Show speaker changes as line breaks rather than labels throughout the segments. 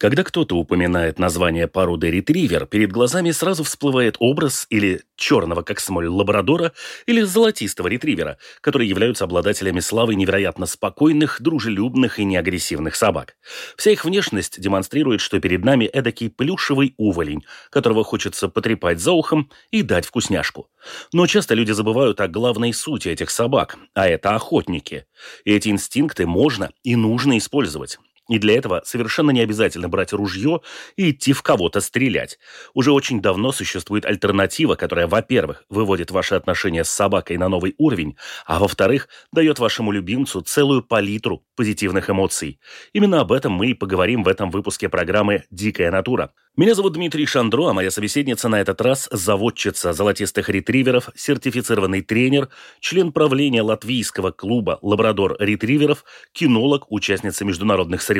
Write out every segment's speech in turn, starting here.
Когда кто-то упоминает название породы ретривер, перед глазами сразу всплывает образ или черного, как смоль, лабрадора, или золотистого ретривера, которые являются обладателями славы невероятно спокойных, дружелюбных и неагрессивных собак. Вся их внешность демонстрирует, что перед нами эдакий плюшевый уволень, которого хочется потрепать за ухом и дать вкусняшку. Но часто люди забывают о главной сути этих собак, а это охотники. И эти инстинкты можно и нужно использовать. И для этого совершенно не обязательно брать ружье и идти в кого-то стрелять. Уже очень давно существует альтернатива, которая, во-первых, выводит ваши отношения с собакой на новый уровень, а во-вторых, дает вашему любимцу целую палитру позитивных эмоций. Именно об этом мы и поговорим в этом выпуске программы «Дикая натура». Меня зовут Дмитрий Шандро, а моя собеседница на этот раз – заводчица золотистых ретриверов, сертифицированный тренер, член правления латвийского клуба «Лабрадор-ретриверов», кинолог, участница международных соревнований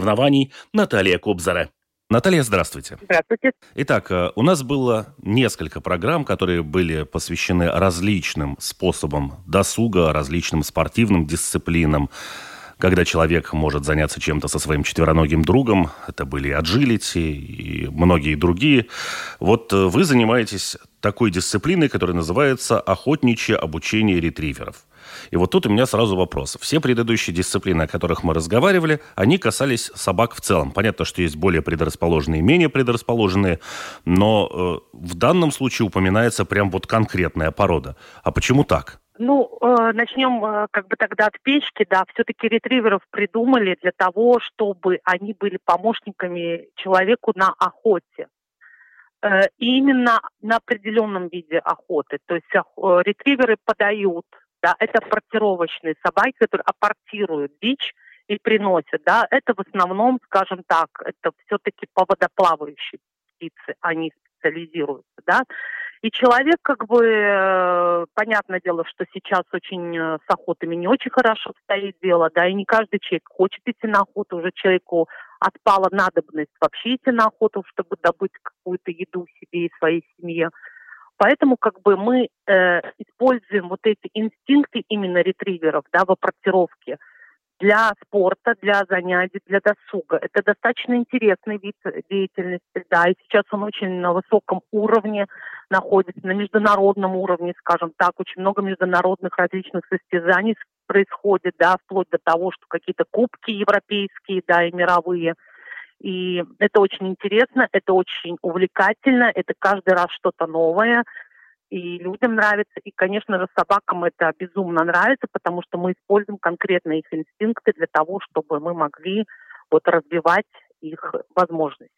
Наталья Кобзара. Наталья, здравствуйте.
Здравствуйте.
Итак, э, у нас было несколько программ, которые были посвящены различным способам досуга, различным спортивным дисциплинам когда человек может заняться чем-то со своим четвероногим другом. Это были аджилити и многие другие. Вот э, вы занимаетесь такой дисциплиной, которая называется охотничье обучение ретриверов. И вот тут у меня сразу вопрос. Все предыдущие дисциплины, о которых мы разговаривали, они касались собак в целом. Понятно, что есть более предрасположенные и менее предрасположенные, но э, в данном случае упоминается прям вот конкретная порода. А почему так?
Ну, э, начнем э, как бы тогда от печки, да. Все-таки ретриверов придумали для того, чтобы они были помощниками человеку на охоте. Э, и именно на определенном виде охоты. То есть э, ретриверы подают, да, это портировочные собаки, которые апортируют дичь и приносят, да. Это в основном, скажем так, это все-таки по водоплавающей птицы они специализируются, да. И человек, как бы, э, понятное дело, что сейчас очень э, с охотами не очень хорошо стоит дело, да, и не каждый человек хочет идти на охоту, уже человеку отпала надобность вообще идти на охоту, чтобы добыть какую-то еду себе и своей семье. Поэтому как бы мы э, используем вот эти инстинкты именно ретриверов, да, в апортировке – для спорта, для занятий, для досуга. Это достаточно интересный вид деятельности, да, и сейчас он очень на высоком уровне находится, на международном уровне, скажем так, очень много международных различных состязаний происходит, да, вплоть до того, что какие-то кубки европейские, да, и мировые. И это очень интересно, это очень увлекательно, это каждый раз что-то новое – и людям нравится, и, конечно же, собакам это безумно нравится, потому что мы используем конкретно их инстинкты для того, чтобы мы могли вот развивать их возможности.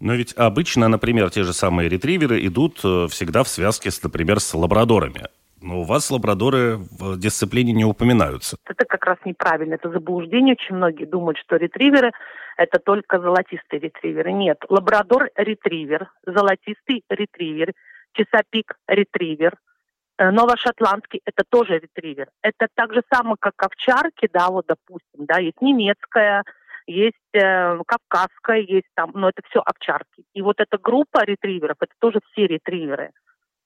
Но ведь обычно, например, те же самые ретриверы идут э, всегда в связке, с, например, с лабрадорами. Но у вас лабрадоры в дисциплине не упоминаются.
Это как раз неправильно, это заблуждение. Очень многие думают, что ретриверы – это только золотистые ретриверы. Нет, лабрадор-ретривер, золотистый ретривер – часопик ретривер, э, новошотландский это тоже ретривер. Это так же самое, как овчарки, да, вот допустим, да, есть немецкая, есть э, кавказская, есть там, но это все овчарки. И вот эта группа ретриверов, это тоже все ретриверы.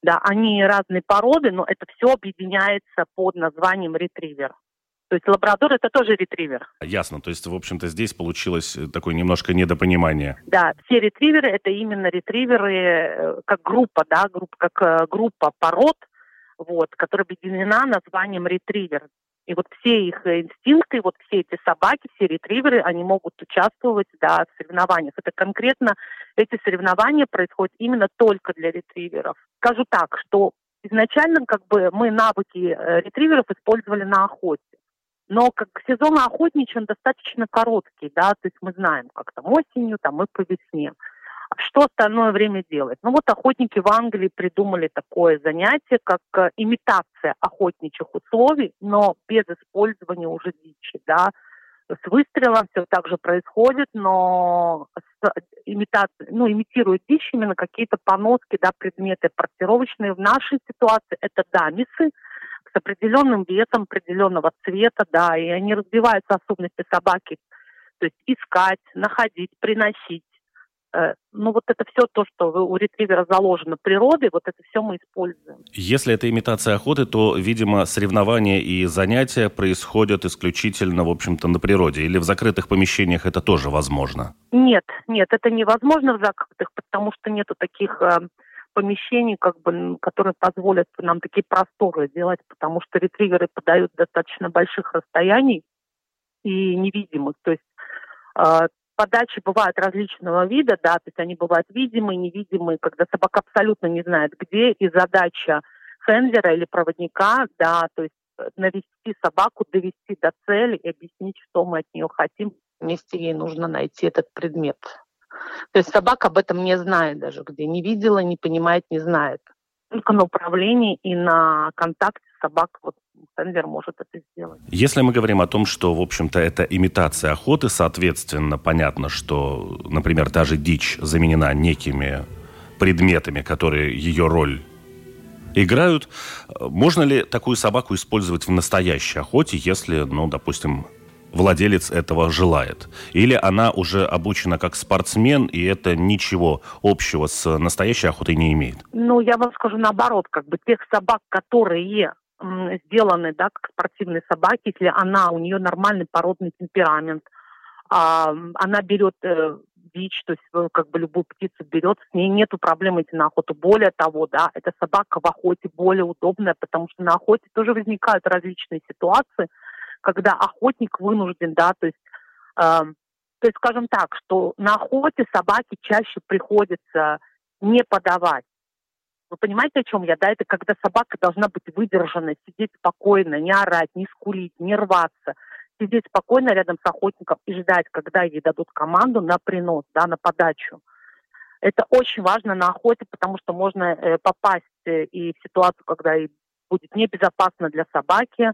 Да, они разные породы, но это все объединяется под названием ретривер. То есть лабрадор это тоже ретривер.
Ясно. То есть, в общем-то, здесь получилось э, такое немножко недопонимание.
Да, все ретриверы это именно ретриверы э, как группа, да, группа, как э, группа пород, вот, которая объединена названием ретривер. И вот все их инстинкты, вот все эти собаки, все ретриверы, они могут участвовать да, в соревнованиях. Это конкретно эти соревнования происходят именно только для ретриверов. Скажу так, что изначально как бы мы навыки ретриверов использовали на охоте. Но как сезон охотничий, он достаточно короткий, да, то есть мы знаем, как там осенью, там и по весне. Что остальное время делать? Ну вот охотники в Англии придумали такое занятие, как э, имитация охотничьих условий, но без использования уже дичи, да. С выстрелом все так же происходит, но с имитация, ну, имитирует дичь именно какие-то поноски, да, предметы портировочные. В нашей ситуации это дамисы с определенным весом, определенного цвета, да, и они разбиваются особенности собаки. То есть искать, находить, приносить. Э, ну вот это все то, что у ретривера заложено природой, вот это все мы используем.
Если это имитация охоты, то, видимо, соревнования и занятия происходят исключительно, в общем-то, на природе. Или в закрытых помещениях это тоже возможно?
Нет, нет, это невозможно в закрытых, потому что нету таких э, помещений, как бы, которые позволят нам такие просторы делать, потому что ретриверы подают достаточно больших расстояний и невидимых. То есть э, подачи бывают различного вида, да, то есть они бывают видимые, невидимые, когда собака абсолютно не знает, где, и задача хендлера или проводника, да, то есть э, навести собаку, довести до цели и объяснить, что мы от нее хотим. Вместе ей нужно найти этот предмет. То есть собака об этом не знает даже, где не видела, не понимает, не знает. Только на управлении и на контакте собак вот Сендлер может это сделать.
Если мы говорим о том, что, в общем-то, это имитация охоты, соответственно, понятно, что, например, даже дичь заменена некими предметами, которые ее роль играют. Можно ли такую собаку использовать в настоящей охоте, если, ну, допустим, владелец этого желает? Или она уже обучена как спортсмен, и это ничего общего с настоящей охотой не имеет?
Ну, я вам скажу наоборот, как бы тех собак, которые сделаны, да, как спортивные собаки, если она, у нее нормальный породный темперамент, а, она берет э, дичь, то есть э, как бы любую птицу берет, с ней нету проблем идти на охоту. Более того, да, эта собака в охоте более удобная, потому что на охоте тоже возникают различные ситуации, когда охотник вынужден, да, то есть, э, то есть, скажем так, что на охоте собаке чаще приходится не подавать. Вы понимаете, о чем я? Да, это когда собака должна быть выдержана, сидеть спокойно, не орать, не скулить, не рваться, сидеть спокойно рядом с охотником и ждать, когда ей дадут команду на принос, да, на подачу. Это очень важно на охоте, потому что можно э, попасть э, и в ситуацию, когда и будет небезопасно для собаки,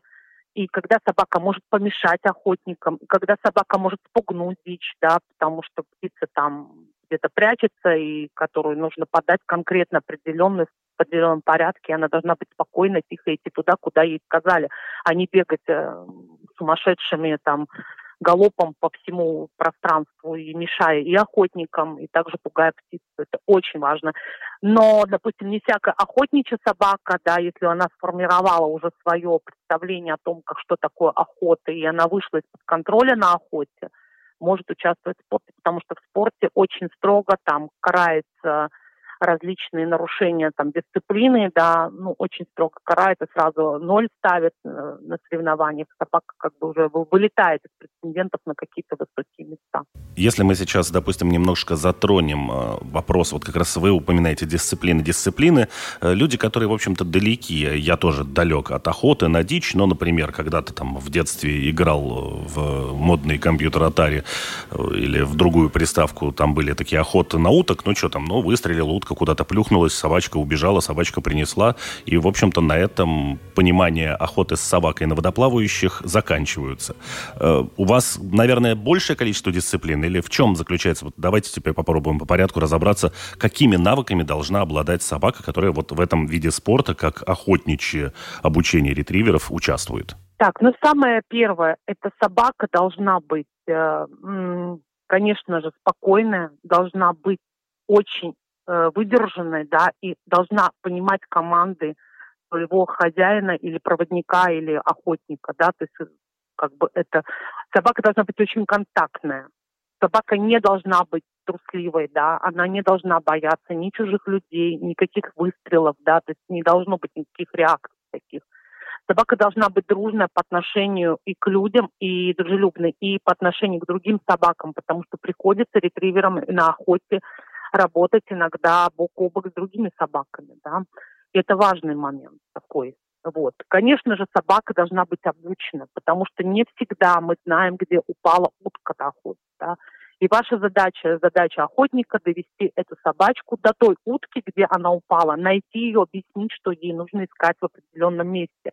и когда собака может помешать охотникам, и когда собака может спугнуть дичь, да, потому что птица там где-то прячется и которую нужно подать конкретно определенную в определенном порядке, она должна быть спокойно, тихо идти туда, куда ей сказали, а не бегать э, сумасшедшими там галопом по всему пространству и мешая и охотникам, и также пугая птицу. Это очень важно. Но, допустим, не всякая охотничья собака, да, если она сформировала уже свое представление о том, как что такое охота, и она вышла из-под контроля на охоте, может участвовать в спорте, потому что в спорте очень строго там карается различные нарушения там дисциплины, да, ну, очень строго карает и сразу ноль ставит э, на соревнованиях. Собака как бы уже вылетает из претендентов на какие-то высокие места.
Если мы сейчас, допустим, немножко затронем э, вопрос, вот как раз вы упоминаете дисциплины, дисциплины, э, люди, которые, в общем-то, далеки, я тоже далек от охоты на дичь, но, например, когда-то там в детстве играл в модный компьютер Atari или в другую приставку, там были такие охоты на уток, ну что там, ну выстрелил утка, куда-то плюхнулась, собачка убежала, собачка принесла, и, в общем-то, на этом понимание охоты с собакой на водоплавающих заканчиваются. У вас, наверное, большее количество дисциплин или в чем заключается? Вот давайте теперь попробуем по порядку разобраться, какими навыками должна обладать собака, которая вот в этом виде спорта, как охотничье обучение ретриверов, участвует?
Так, ну самое первое, это собака должна быть, э, конечно же, спокойная, должна быть очень э, выдержанной, да, и должна понимать команды своего хозяина или проводника или охотника, да, то есть как бы это собака должна быть очень контактная. Собака не должна быть трусливой, да, она не должна бояться ни чужих людей, никаких выстрелов, да, то есть не должно быть никаких реакций таких. Собака должна быть дружная по отношению и к людям, и дружелюбной, и по отношению к другим собакам, потому что приходится ретриверам на охоте работать иногда бок о бок с другими собаками, да. И это важный момент такой. Вот. Конечно же, собака должна быть обучена, потому что не всегда мы знаем, где упала утка на охоте. Да? И ваша задача, задача охотника довести эту собачку до той утки, где она упала, найти ее, объяснить, что ей нужно искать в определенном месте.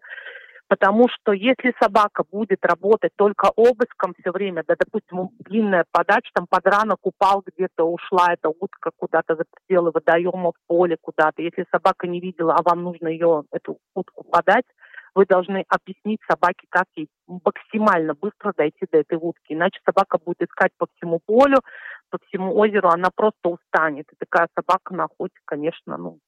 Потому что если собака будет работать только обыском все время, да, допустим, длинная подача, там подранок упал где-то, ушла эта утка куда-то за пределы водоема, в поле куда-то. Если собака не видела, а вам нужно ее, эту утку подать, вы должны объяснить собаке, как ей максимально быстро дойти до этой утки. Иначе собака будет искать по всему полю, по всему озеру, она просто устанет. И такая собака на охоте, конечно, ну,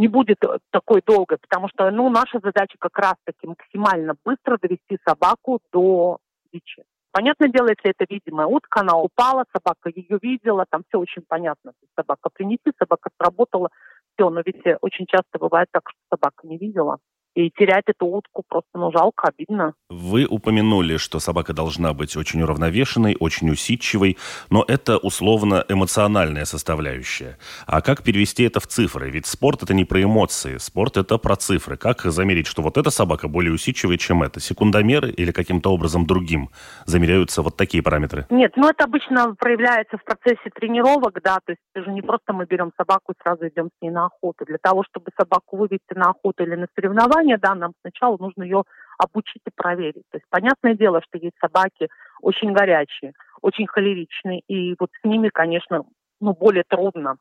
не будет такой долгой, потому что, ну, наша задача как раз-таки максимально быстро довести собаку до дичи. Понятное дело, если это видимая утка, она упала, собака ее видела, там все очень понятно. Собака принеси, собака сработала, все. Но ведь очень часто бывает так, что собака не видела. И терять эту утку просто, ну, жалко, обидно.
Вы упомянули, что собака должна быть очень уравновешенной, очень усидчивой, но это условно эмоциональная составляющая. А как перевести это в цифры? Ведь спорт это не про эмоции, спорт это про цифры. Как замерить, что вот эта собака более усидчивая, чем эта? Секундомеры или каким-то образом другим замеряются вот такие параметры?
Нет, ну это обычно проявляется в процессе тренировок, да, то есть это же не просто мы берем собаку и сразу идем с ней на охоту. Для того, чтобы собаку вывести на охоту или на соревнования, соревнования, да, нам сначала нужно ее обучить и проверить. То есть понятное дело, что есть собаки очень горячие, очень холеричные, и вот с ними, конечно, ну, более трудно.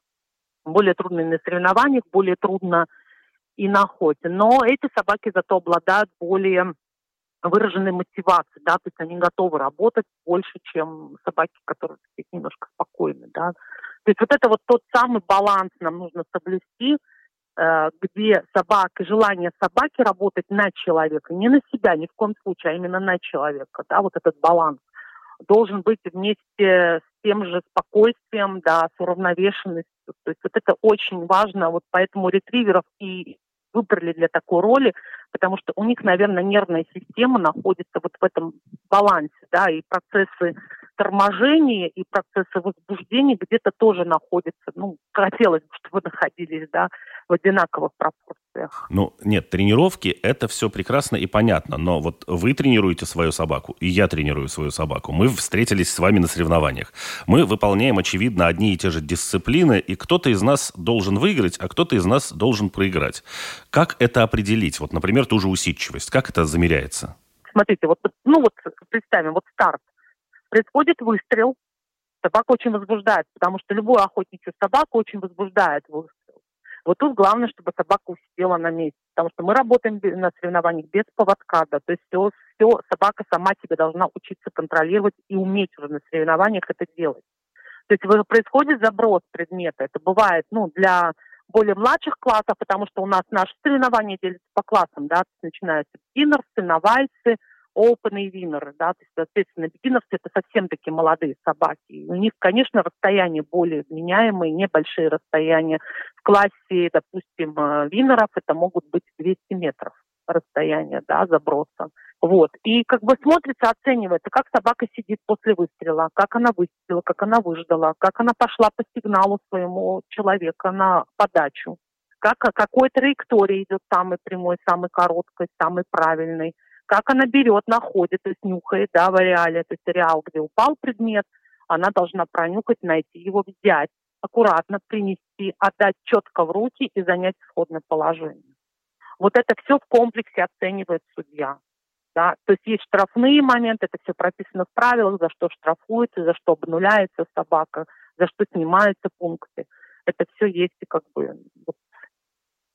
Более трудно и на соревнованиях, более трудно и на охоте. Но эти собаки зато обладают более выраженной мотивацией, да, то есть они готовы работать больше, чем собаки, которые такие немножко спокойны, да. То есть вот это вот тот самый баланс нам нужно соблюсти, где собака, желание собаки работать на человека, не на себя ни в коем случае, а именно на человека, да, вот этот баланс должен быть вместе с тем же спокойствием, да, с уравновешенностью. То есть вот это очень важно, вот поэтому ретриверов и выбрали для такой роли, потому что у них, наверное, нервная система находится вот в этом балансе, да, и процессы торможения и процессы возбуждения где-то тоже находятся, ну, хотелось бы, чтобы находились, да, в одинаковых пропорциях.
Ну, нет, тренировки – это все прекрасно и понятно, но вот вы тренируете свою собаку, и я тренирую свою собаку. Мы встретились с вами на соревнованиях. Мы выполняем, очевидно, одни и те же дисциплины, и кто-то из нас должен выиграть, а кто-то из нас должен проиграть. Как это определить? Вот, например, ту же усидчивость. Как это замеряется?
Смотрите, вот, ну вот представим, вот старт происходит выстрел, собака очень возбуждает, потому что любую охотничью собаку очень возбуждает выстрел. Вот тут главное, чтобы собака усидела на месте, потому что мы работаем на соревнованиях без поводка, да, то есть все, все собака сама тебе должна учиться контролировать и уметь уже на соревнованиях это делать. То есть происходит заброс предмета. Это бывает, ну, для более младших классов, потому что у нас наши соревнования делятся по классам, да, начинаются бинерсы, навальцы, open и винеры, да, то есть, соответственно, бегиновцы это совсем такие молодые собаки. И у них, конечно, расстояния более вменяемые, небольшие расстояния. В классе, допустим, э, винеров это могут быть 200 метров расстояние, да, заброса. Вот. И как бы смотрится, оценивается, как собака сидит после выстрела, как она выстрелила, как она выждала, как она пошла по сигналу своему человека на подачу, как, какой траектории идет самый прямой, самый короткой, самый правильный как она берет, находит, то есть нюхает, да, в ареале, то есть ареал, где упал предмет, она должна пронюхать, найти его, взять, аккуратно принести, отдать четко в руки и занять исходное положение. Вот это все в комплексе оценивает судья. Да? То есть есть штрафные моменты, это все прописано в правилах, за что штрафуется, за что обнуляется собака, за что снимаются пункты. Это все есть и как бы вот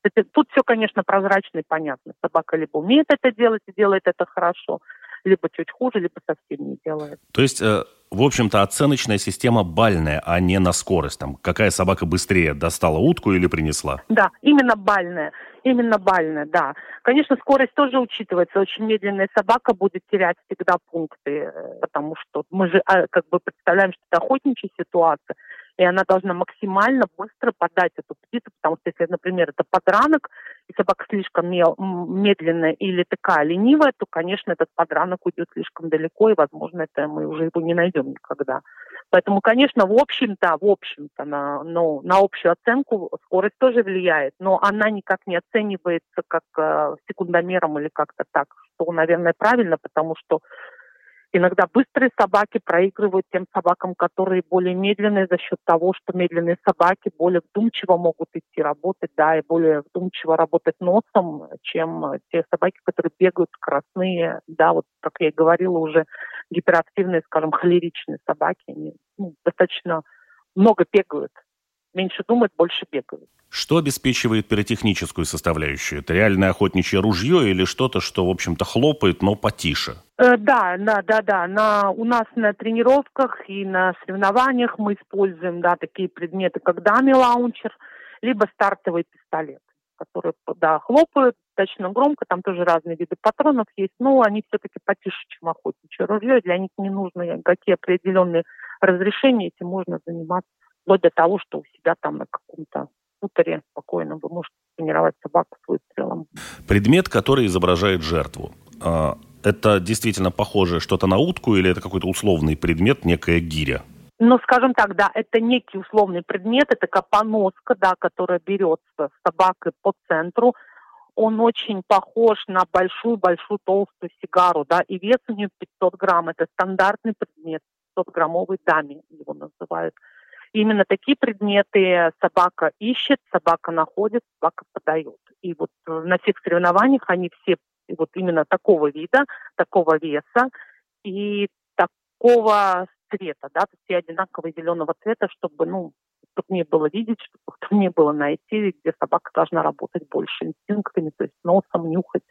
это, тут все, конечно, прозрачно и понятно. Собака либо умеет это делать и делает это хорошо, либо чуть хуже, либо совсем не делает.
То есть, э, в общем-то, оценочная система бальная, а не на скорость. Там, какая собака быстрее достала утку или принесла?
Да, именно бальная. Именно бальная, да. Конечно, скорость тоже учитывается. Очень медленная собака будет терять всегда пункты, э, потому что мы же а, как бы представляем, что это охотничья ситуация и она должна максимально быстро подать эту птицу, потому что если, например, это подранок, и собака слишком медленная или такая ленивая, то, конечно, этот подранок уйдет слишком далеко, и, возможно, это мы уже его не найдем никогда. Поэтому, конечно, в общем-то, в общем-то, на, ну, на общую оценку скорость тоже влияет, но она никак не оценивается как э, секундомером или как-то так, что, наверное, правильно, потому что Иногда быстрые собаки проигрывают тем собакам, которые более медленные за счет того, что медленные собаки более вдумчиво могут идти работать, да, и более вдумчиво работать носом, чем те собаки, которые бегают скоростные, да, вот, как я и говорила, уже гиперактивные, скажем, холеричные собаки, они ну, достаточно много бегают, меньше думают, больше бегают.
Что обеспечивает пиротехническую составляющую? Это реальное охотничье ружье или что-то, что, в общем-то, хлопает, но потише?
Э, да, да, да, да. На, у нас на тренировках и на соревнованиях мы используем да, такие предметы, как дами-лаунчер, либо стартовый пистолет, которые да, хлопают достаточно громко, там тоже разные виды патронов есть, но они все-таки потише, чем охотничье ружье, для них не нужны какие определенные разрешения, этим можно заниматься вплоть до того, что у себя там на каком-то хуторе спокойно вы можете тренировать собаку с выстрелом.
Предмет, который изображает жертву. Это действительно похоже что-то на утку или это какой-то условный предмет, некая гиря?
Ну, скажем так, да, это некий условный предмет, это такая поноска, да, которая берется с собакой по центру. Он очень похож на большую-большую толстую сигару, да, и вес у нее 500 грамм. Это стандартный предмет, 500-граммовый дами его называют. Именно такие предметы собака ищет, собака находит, собака подает. И вот э, на всех соревнованиях они все вот именно такого вида, такого веса и такого цвета, да, то есть все одинакового зеленого цвета, чтобы, ну, чтобы не было видеть, чтобы не было найти, где собака должна работать больше инстинктами, то есть носом, нюхать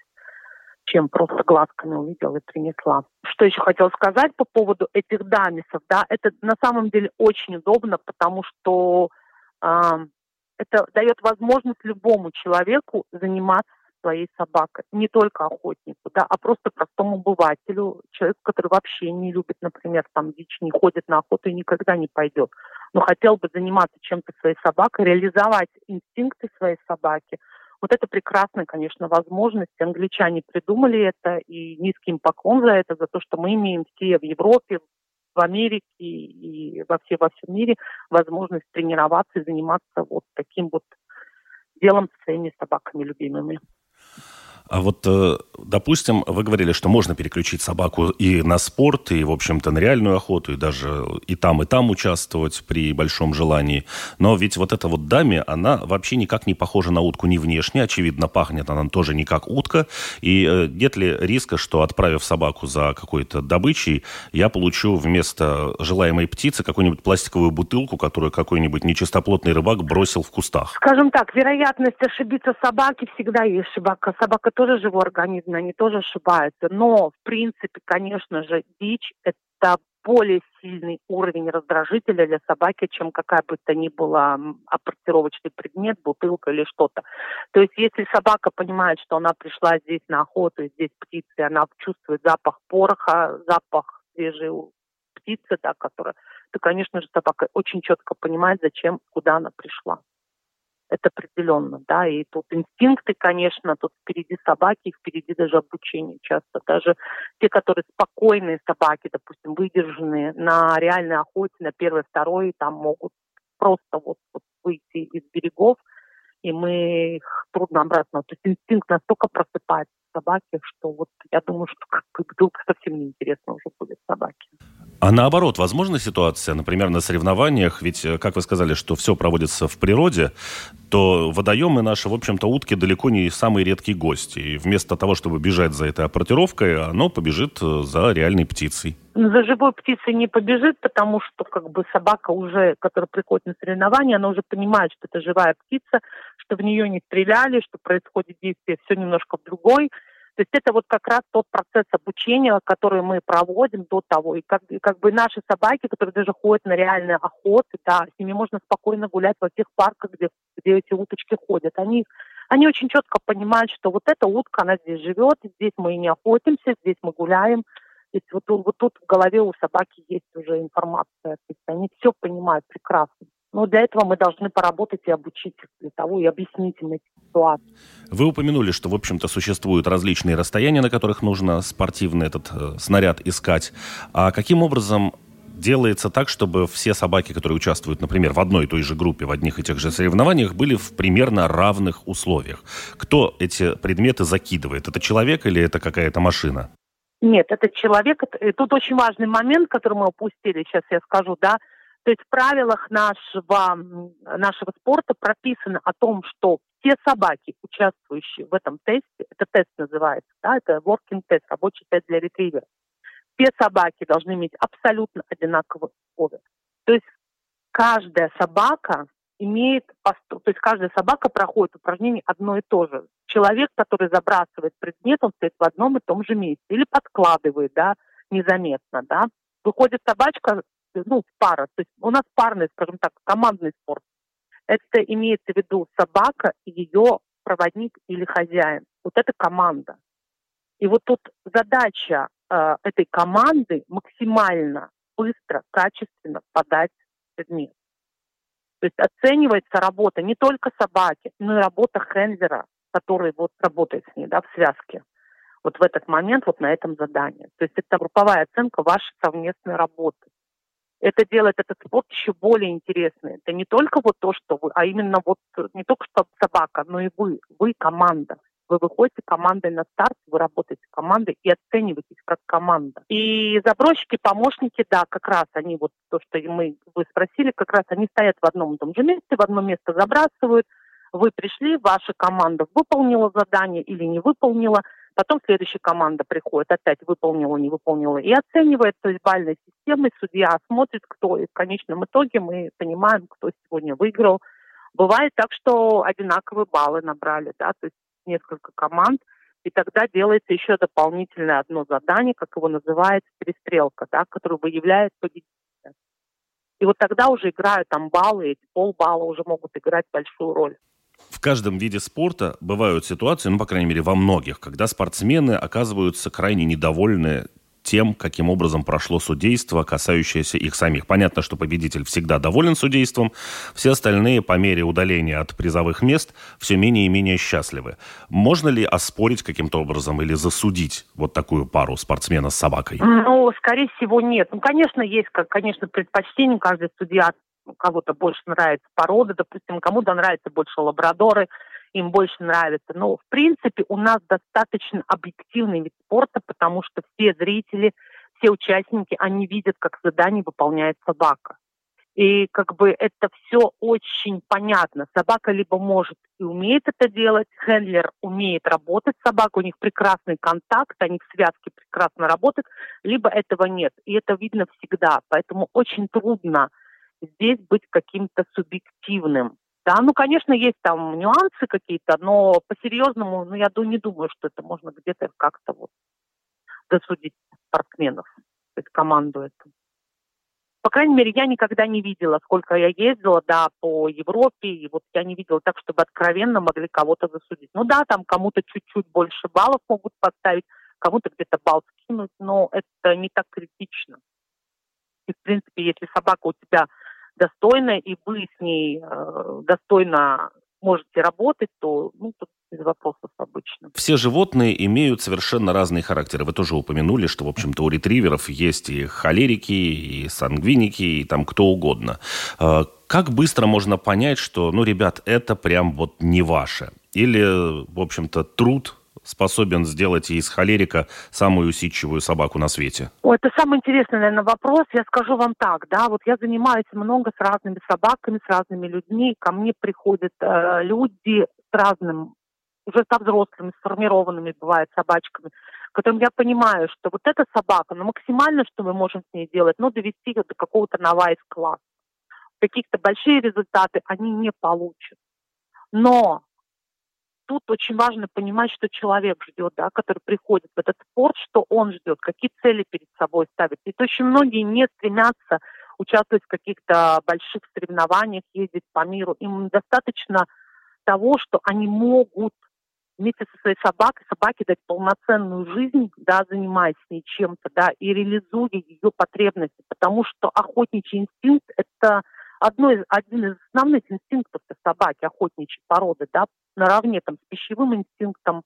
чем просто глазками увидела и принесла. Что еще хотела сказать по поводу этих дамисов, да, это на самом деле очень удобно, потому что э, это дает возможность любому человеку заниматься своей собакой, не только охотнику, да, а просто простому обывателю, человеку, который вообще не любит, например, там дичь, не ходит на охоту и никогда не пойдет, но хотел бы заниматься чем-то своей собакой, реализовать инстинкты своей собаки – вот это прекрасная, конечно, возможность. Англичане придумали это, и низкий им поклон за это, за то, что мы имеем все в Европе, в Америке и во, все, во всем мире возможность тренироваться и заниматься вот таким вот делом с своими собаками любимыми.
А вот, э, допустим, вы говорили, что можно переключить собаку и на спорт, и, в общем-то, на реальную охоту, и даже и там, и там участвовать при большом желании. Но ведь вот эта вот даме, она вообще никак не похожа на утку ни внешне. Очевидно, пахнет она тоже не как утка. И э, нет ли риска, что, отправив собаку за какой-то добычей, я получу вместо желаемой птицы какую-нибудь пластиковую бутылку, которую какой-нибудь нечистоплотный рыбак бросил в кустах?
Скажем так, вероятность ошибиться собаки всегда есть. Собака, собака тоже живой организм, они тоже ошибаются. Но, в принципе, конечно же, дичь – это более сильный уровень раздражителя для собаки, чем какая бы то ни была апортировочный предмет, бутылка или что-то. То есть если собака понимает, что она пришла здесь на охоту, здесь птицы, она чувствует запах пороха, запах свежей птицы, да, которая, то, конечно же, собака очень четко понимает, зачем, куда она пришла это определенно, да, и тут инстинкты, конечно, тут впереди собаки, впереди даже обучение часто. Даже те, которые спокойные собаки, допустим, выдержанные на реальной охоте, на первой, второй, там могут просто вот, вот выйти из берегов, и мы их трудно обратно. То есть инстинкт настолько просыпается в собаке, что вот я думаю, что как бы совсем неинтересно уже будет собаке.
А наоборот, возможна ситуация, например, на соревнованиях, ведь, э, как вы сказали, что все проводится в природе, то водоемы наши, в общем-то, утки далеко не самый редкий гость. И вместо того, чтобы бежать за этой апортировкой, оно побежит э, за реальной птицей.
За живой птицей не побежит, потому что как бы собака уже, которая приходит на соревнования, она уже понимает, что это живая птица, что в нее не стреляли, что происходит действие все немножко в другой то есть это вот как раз тот процесс обучения, который мы проводим до того. И как, и как бы наши собаки, которые даже ходят на реальные охоты, да, с ними можно спокойно гулять во всех парках, где, где эти уточки ходят. Они, они очень четко понимают, что вот эта утка, она здесь живет, здесь мы и не охотимся, здесь мы гуляем. То есть вот, вот тут в голове у собаки есть уже информация. То есть они все понимают прекрасно. Но для этого мы должны поработать и обучить их для того, и объяснить им эти ситуации.
Вы упомянули, что, в общем-то, существуют различные расстояния, на которых нужно спортивный этот э, снаряд искать. А каким образом делается так, чтобы все собаки, которые участвуют, например, в одной и той же группе, в одних и тех же соревнованиях, были в примерно равных условиях? Кто эти предметы закидывает? Это человек или это какая-то машина?
Нет, это человек, это, тут очень важный момент, который мы упустили, сейчас я скажу, да, то есть в правилах нашего, нашего спорта прописано о том, что все собаки, участвующие в этом тесте, это тест называется, да, это working тест, рабочий тест для ретривера, все собаки должны иметь абсолютно одинаковые условия. То есть каждая собака имеет, то есть каждая собака проходит упражнение одно и то же. Человек, который забрасывает предмет, он стоит в одном и том же месте или подкладывает, да, незаметно, да. Выходит собачка, ну, пара, то есть у нас парный, скажем так, командный спорт. Это имеется в виду собака и ее проводник или хозяин. Вот это команда. И вот тут задача э, этой команды максимально быстро, качественно подать предмет. То есть оценивается работа не только собаки, но и работа хендлера, который вот работает с ней, да, в связке. Вот в этот момент, вот на этом задании. То есть это групповая оценка вашей совместной работы. Это делает этот спорт еще более интересным. Это не только вот то, что вы, а именно вот не только что собака, но и вы. Вы команда. Вы выходите командой на старт, вы работаете командой и оцениваетесь как команда. И забросчики, помощники, да, как раз они, вот то, что мы, вы спросили, как раз они стоят в одном и том же месте, в одно место забрасывают. Вы пришли, ваша команда выполнила задание или не выполнила, потом следующая команда приходит, опять выполнила, не выполнила, и оценивает, то есть бальной системой судья смотрит, кто, и в конечном итоге мы понимаем, кто сегодня выиграл. Бывает так, что одинаковые баллы набрали, да, то есть несколько команд, и тогда делается еще дополнительное одно задание, как его называется, перестрелка, да, которое выявляет победителя. И вот тогда уже играют там баллы, эти полбалла уже могут играть большую роль.
Каждом виде спорта бывают ситуации, ну, по крайней мере, во многих, когда спортсмены оказываются крайне недовольны тем, каким образом прошло судейство, касающееся их самих. Понятно, что победитель всегда доволен судейством, все остальные по мере удаления от призовых мест все менее и менее счастливы. Можно ли оспорить каким-то образом или засудить вот такую пару спортсмена с собакой?
Ну, скорее всего, нет. Ну, конечно, есть, конечно, предпочтение. Каждый судья кого-то больше нравится порода, допустим, кому-то нравятся больше лабрадоры, им больше нравится. Но, в принципе, у нас достаточно объективный вид спорта, потому что все зрители, все участники, они видят, как задание выполняет собака. И как бы это все очень понятно. Собака либо может и умеет это делать, хендлер умеет работать с собакой, у них прекрасный контакт, они в связке прекрасно работают, либо этого нет. И это видно всегда. Поэтому очень трудно здесь быть каким-то субъективным. Да, ну, конечно, есть там нюансы какие-то, но по-серьезному, ну, я не думаю, что это можно где-то как-то вот досудить спортсменов, то есть команду эту. По крайней мере, я никогда не видела, сколько я ездила, да, по Европе, и вот я не видела так, чтобы откровенно могли кого-то засудить. Ну да, там кому-то чуть-чуть больше баллов могут поставить, кому-то где-то балл скинуть, но это не так критично. И, в принципе, если собака у тебя достойно, и вы с ней э, достойно можете работать, то ну, тут без вопросов обычно.
Все животные имеют совершенно разные характеры. Вы тоже упомянули, что, в общем-то, у ретриверов есть и холерики, и сангвиники, и там кто угодно. Э, как быстро можно понять, что, ну, ребят, это прям вот не ваше? Или, в общем-то, труд способен сделать из холерика самую усидчивую собаку на свете?
О, это самый интересный, наверное, вопрос. Я скажу вам так, да, вот я занимаюсь много с разными собаками, с разными людьми. Ко мне приходят э, люди с разным, уже со взрослыми, сформированными, бывает, собачками, которым я понимаю, что вот эта собака, ну, максимально, что мы можем с ней делать, ну, довести ее до какого-то навайс-класса. Каких-то большие результаты они не получат. Но тут очень важно понимать, что человек ждет, да, который приходит в этот спорт, что он ждет, какие цели перед собой ставит. Ведь очень многие не стремятся участвовать в каких-то больших соревнованиях, ездить по миру. Им достаточно того, что они могут вместе со своей собакой, собаке дать полноценную жизнь, да, занимаясь с ней чем-то, да, и реализуя ее потребности, потому что охотничий инстинкт – это одно из, один из основных инстинктов собаки, охотничьей породы, да, наравне там, с пищевым инстинктом,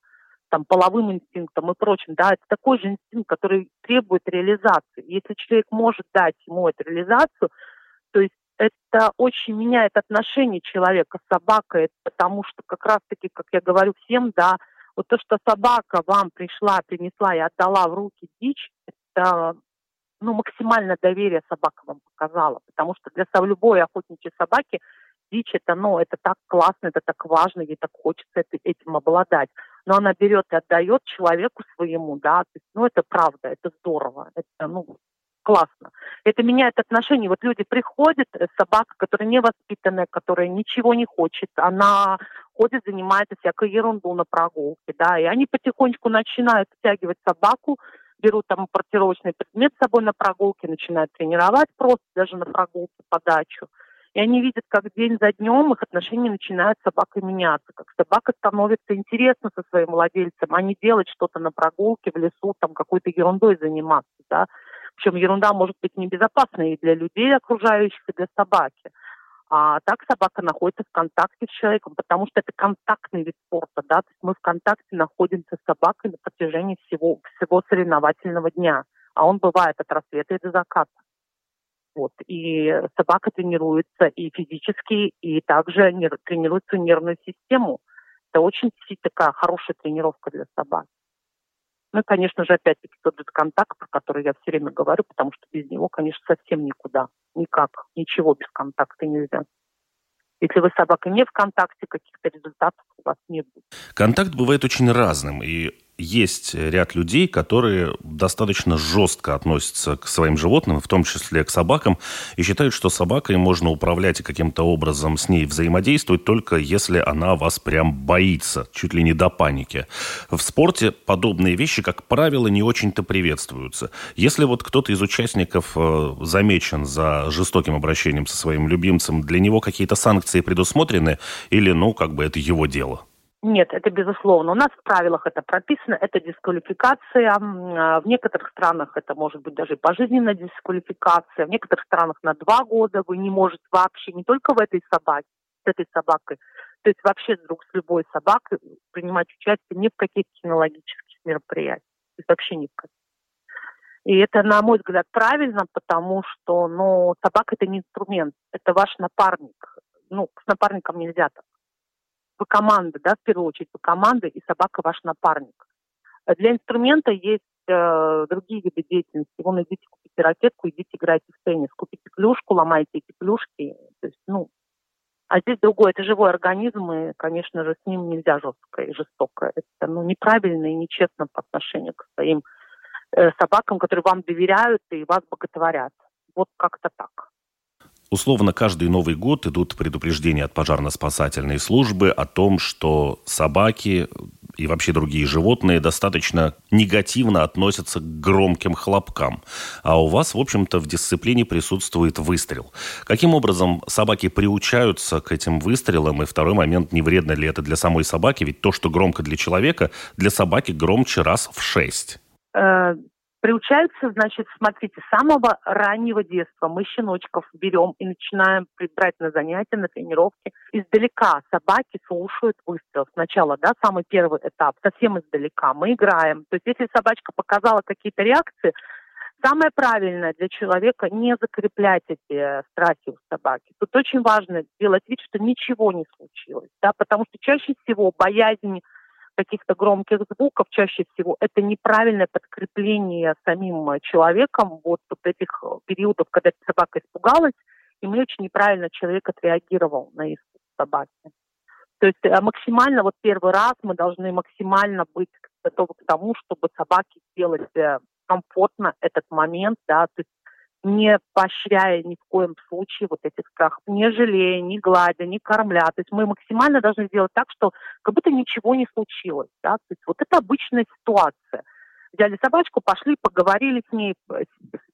там, половым инстинктом и прочим, да, это такой же инстинкт, который требует реализации. Если человек может дать ему эту реализацию, то есть это очень меняет отношение человека с собакой, потому что как раз-таки, как я говорю всем, да, Вот то, что собака вам пришла, принесла и отдала в руки дичь, это ну, максимальное доверие собака вам показала. Потому что для любой охотничьей собаки дичь это, ну, это так классно, это так важно, ей так хочется этим обладать. Но она берет и отдает человеку своему, да, то есть, ну, это правда, это здорово, это, ну, классно. Это меняет отношения. Вот люди приходят, э, собака, которая невоспитанная, которая ничего не хочет, она ходит, занимается всякой ерундой на прогулке, да, и они потихонечку начинают втягивать собаку, берут там портировочный предмет с собой на прогулке, начинают тренировать просто даже на прогулке подачу. И они видят, как день за днем их отношения начинают с собакой меняться, как собака становится интересна со своим владельцем, а не делать что-то на прогулке в лесу, там какой-то ерундой заниматься, да. Причем ерунда может быть небезопасной и для людей окружающих, и для собаки. А так собака находится в контакте с человеком, потому что это контактный вид спорта, да, то есть мы в контакте находимся с собакой на протяжении всего, всего соревновательного дня, а он бывает от рассвета и до заката. Вот. И собака тренируется и физически, и также тренирует нервную систему. Это очень такая хорошая тренировка для собак. Ну и, конечно же, опять-таки тот же контакт, про который я все время говорю, потому что без него, конечно, совсем никуда, никак, ничего без контакта нельзя. Если вы с не в контакте, каких-то результатов у вас не будет.
Контакт бывает очень разным, и есть ряд людей, которые достаточно жестко относятся к своим животным, в том числе к собакам, и считают, что собакой можно управлять и каким-то образом с ней взаимодействовать только если она вас прям боится, чуть ли не до паники. В спорте подобные вещи, как правило, не очень-то приветствуются. Если вот кто-то из участников э, замечен за жестоким обращением со своим любимцем, для него какие-то санкции предусмотрены или, ну, как бы это его дело?
Нет, это безусловно. У нас в правилах это прописано, это дисквалификация. А, в некоторых странах это может быть даже пожизненная дисквалификация. В некоторых странах на два года вы не можете вообще, не только в этой собаке, с этой собакой, то есть вообще вдруг с любой собакой принимать участие ни в каких кинологических мероприятиях. То есть вообще ни в каких. И это, на мой взгляд, правильно, потому что ну, собака – это не инструмент, это ваш напарник. Ну, с напарником нельзя так вы команда, да, в первую очередь вы команда, и собака ваш напарник. Для инструмента есть э, другие виды деятельности. Вон идите купите ракетку, идите играйте в теннис, купите клюшку, ломайте эти клюшки. То есть, ну, а здесь другой, это живой организм, и, конечно же, с ним нельзя жестко и жестоко. Это ну, неправильно и нечестно по отношению к своим э, собакам, которые вам доверяют и вас боготворят. Вот как-то так.
Условно, каждый Новый год идут предупреждения от пожарно-спасательной службы о том, что собаки и вообще другие животные достаточно негативно относятся к громким хлопкам. А у вас, в общем-то, в дисциплине присутствует выстрел. Каким образом собаки приучаются к этим выстрелам? И второй момент, не вредно ли это для самой собаки? Ведь то, что громко для человека, для собаки громче раз в шесть.
Приучаются, значит, смотрите, с самого раннего детства мы щеночков берем и начинаем брать на занятия, на тренировки. Издалека собаки слушают выстрел. Сначала, да, самый первый этап, совсем издалека. Мы играем. То есть если собачка показала какие-то реакции, Самое правильное для человека не закреплять эти страхи у собаки. Тут очень важно сделать вид, что ничего не случилось, да, потому что чаще всего боязнь каких-то громких звуков чаще всего это неправильное подкрепление самим человеком вот, вот этих периодов, когда собака испугалась, и мы очень неправильно человек отреагировал на испуг собаки. То есть э, максимально вот первый раз мы должны максимально быть готовы к тому, чтобы собаке сделать э, комфортно этот момент, да, то есть не поощряя ни в коем случае вот этих страхов, не жалея, не гладя, не кормля. То есть мы максимально должны сделать так, что как будто ничего не случилось. Да? То есть вот это обычная ситуация. Взяли собачку, пошли, поговорили с ней,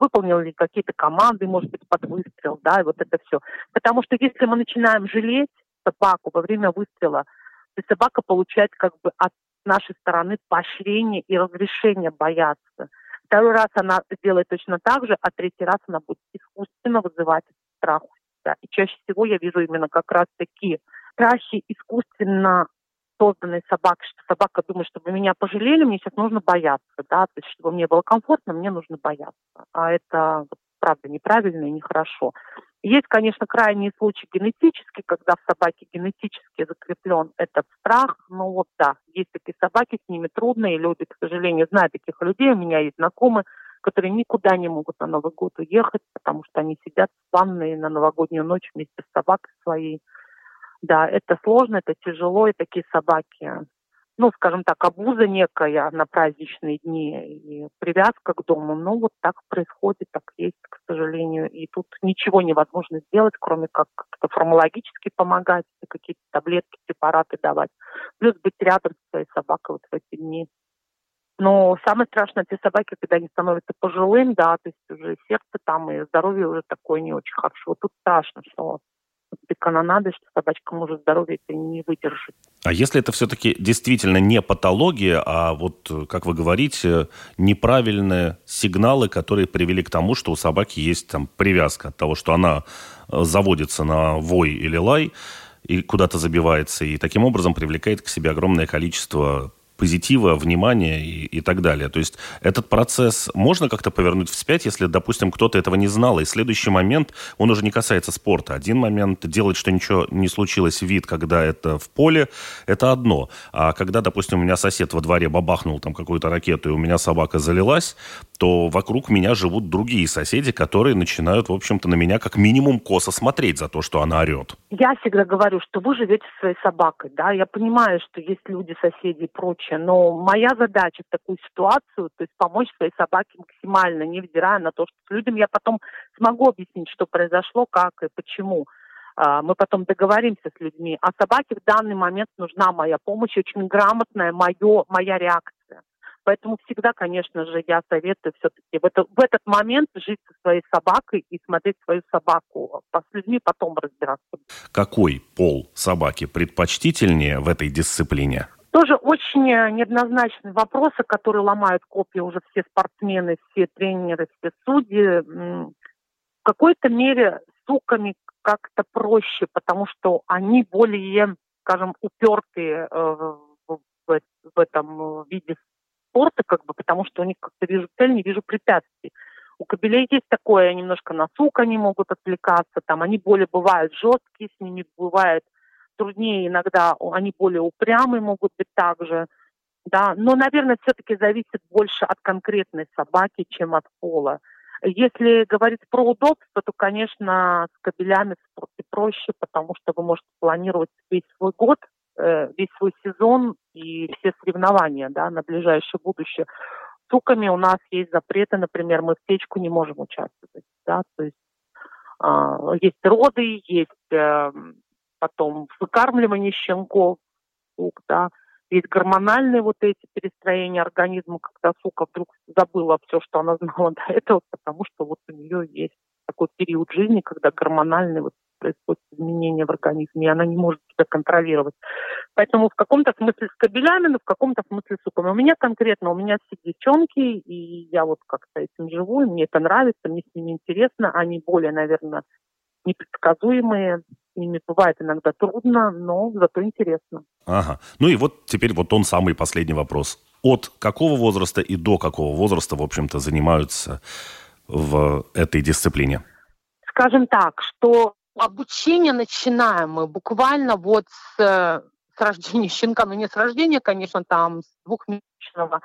выполнили какие-то команды, может быть, под выстрел, да, и вот это все. Потому что если мы начинаем жалеть собаку во время выстрела, то собака получает как бы от нашей стороны поощрение и разрешение бояться. Второй раз она сделает точно так же, а третий раз она будет искусственно вызывать страх у себя. И чаще всего я вижу именно как раз такие страхи искусственно созданной собакой, что собака думает, чтобы меня пожалели, мне сейчас нужно бояться, да, то есть чтобы мне было комфортно, мне нужно бояться. А это правда неправильно и нехорошо. Есть, конечно, крайние случаи генетические, когда в собаке генетически закреплен этот страх. Ну вот да, есть такие собаки, с ними трудно, и люди, к сожалению, знают таких людей. У меня есть знакомые, которые никуда не могут на Новый год уехать, потому что они сидят в ванной на новогоднюю ночь вместе с собакой своей. Да, это сложно, это тяжело, и такие собаки ну, скажем так, обуза некая на праздничные дни и привязка к дому. Ну, вот так происходит, так есть, к сожалению. И тут ничего невозможно сделать, кроме как как-то формологически помогать, какие-то таблетки, препараты давать. Плюс быть рядом с своей собакой вот в эти дни. Но самое страшное, те собаки, когда они становятся пожилым, да, то есть уже сердце там и здоровье уже такое не очень хорошо. Тут страшно, что при канонаде, что собачка может здоровье это не выдержать.
А если это все-таки действительно не патология, а вот, как вы говорите, неправильные сигналы, которые привели к тому, что у собаки есть там привязка от того, что она э, заводится на вой или лай, и куда-то забивается, и таким образом привлекает к себе огромное количество позитива, внимания и, и так далее. То есть этот процесс можно как-то повернуть вспять, если, допустим, кто-то этого не знал, и следующий момент, он уже не касается спорта. Один момент делать, что ничего не случилось, вид, когда это в поле, это одно. А когда, допустим, у меня сосед во дворе бабахнул там какую-то ракету, и у меня собака залилась, то вокруг меня живут другие соседи, которые начинают, в общем-то, на меня как минимум косо смотреть за то, что она орет.
Я всегда говорю, что вы живете со своей собакой, да, я понимаю, что есть люди, соседи и прочее, но моя задача в такую ситуацию, то есть помочь своей собаке максимально, невзирая на то, что с людям я потом смогу объяснить, что произошло, как и почему. А, мы потом договоримся с людьми. А собаке в данный момент нужна моя помощь, очень грамотная моё, моя реакция. Поэтому всегда, конечно же, я советую все-таки в, это, в этот момент жить со своей собакой и смотреть свою собаку. А с людьми потом разбираться.
Какой пол собаки предпочтительнее в этой дисциплине?
Тоже очень неоднозначные вопросы, которые ломают копии уже все спортсмены, все тренеры, все судьи. В какой-то мере суками как-то проще, потому что они более, скажем, упертые э, в, этом виде спорта, как бы, потому что у них как-то вижу цель, не вижу препятствий. У кобелей есть такое, немножко на сук они могут отвлекаться, там они более бывают жесткие, с ними бывает труднее иногда, они более упрямые могут быть также, да, но, наверное, все-таки зависит больше от конкретной собаки, чем от пола. Если говорить про удобство, то, конечно, с кабелями в проще, потому что вы можете планировать весь свой год, э, весь свой сезон и все соревнования да, на ближайшее будущее. С суками у нас есть запреты, например, мы в течку не можем участвовать. Да, то есть э, есть роды, есть э, потом выкармливание щенков, сук, да, есть гормональные вот эти перестроения организма, когда сука вдруг забыла все, что она знала до этого, потому что вот у нее есть такой период жизни, когда гормональные вот происходят изменения в организме, и она не может себя контролировать. Поэтому в каком-то смысле с кабелями, но в каком-то смысле с суками. У меня конкретно, у меня все девчонки, и я вот как-то этим живу, и мне это нравится, мне с ними интересно, они более, наверное, непредсказуемые, ними бывает иногда трудно, но зато интересно.
Ага. Ну и вот теперь вот он самый последний вопрос. От какого возраста и до какого возраста, в общем-то, занимаются в этой дисциплине?
Скажем так, что обучение начинаем мы буквально вот с, с рождения щенка, ну не с рождения, конечно, там с двухмесячного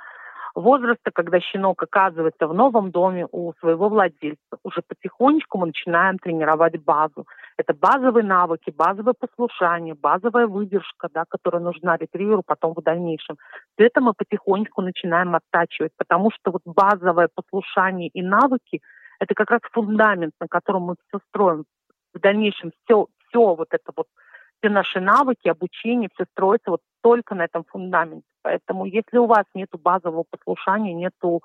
возраста, когда щенок оказывается в новом доме у своего владельца. Уже потихонечку мы начинаем тренировать базу. Это базовые навыки, базовое послушание, базовая выдержка, да, которая нужна ретриверу потом в дальнейшем. Все это мы потихонечку начинаем оттачивать, потому что вот базовое послушание и навыки – это как раз фундамент, на котором мы все строим. В дальнейшем все, все вот это вот все наши навыки, обучение, все строится вот только на этом фундаменте. Поэтому если у вас нет базового послушания, нету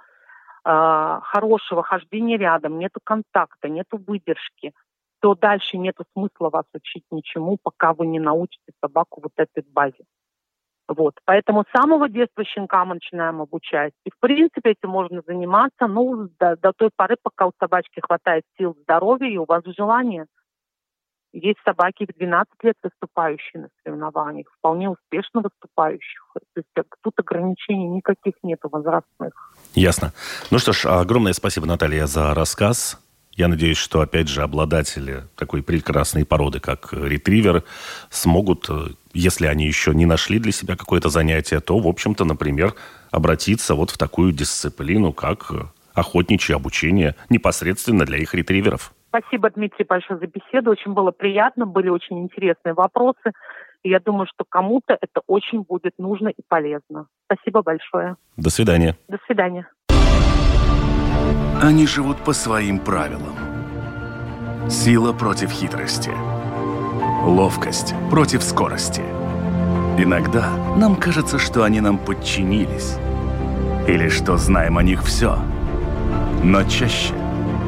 э, хорошего хождения рядом, нету контакта, нету выдержки, то дальше нету смысла вас учить ничему, пока вы не научите собаку вот этой базе. Вот. Поэтому с самого детства щенка мы начинаем обучать. И, в принципе, этим можно заниматься ну, до, до той поры, пока у собачки хватает сил, здоровья и у вас желания. Есть собаки в 12 лет выступающие на соревнованиях, вполне успешно выступающих. То есть тут ограничений никаких нет возрастных.
Ясно. Ну что ж, огромное спасибо, Наталья, за рассказ. Я надеюсь, что, опять же, обладатели такой прекрасной породы, как ретривер, смогут, э, если они еще не нашли для себя какое-то занятие, то, в общем-то, например, обратиться вот в такую дисциплину, как э, охотничье обучение непосредственно для их ретриверов.
Спасибо, Дмитрий, большое за беседу. Очень было приятно, были очень интересные вопросы. И я думаю, что кому-то это очень будет нужно и полезно. Спасибо большое.
До свидания.
До свидания.
Они живут по своим правилам. Сила против хитрости. Ловкость против скорости. Иногда нам кажется, что они нам подчинились. Или что знаем о них все. Но чаще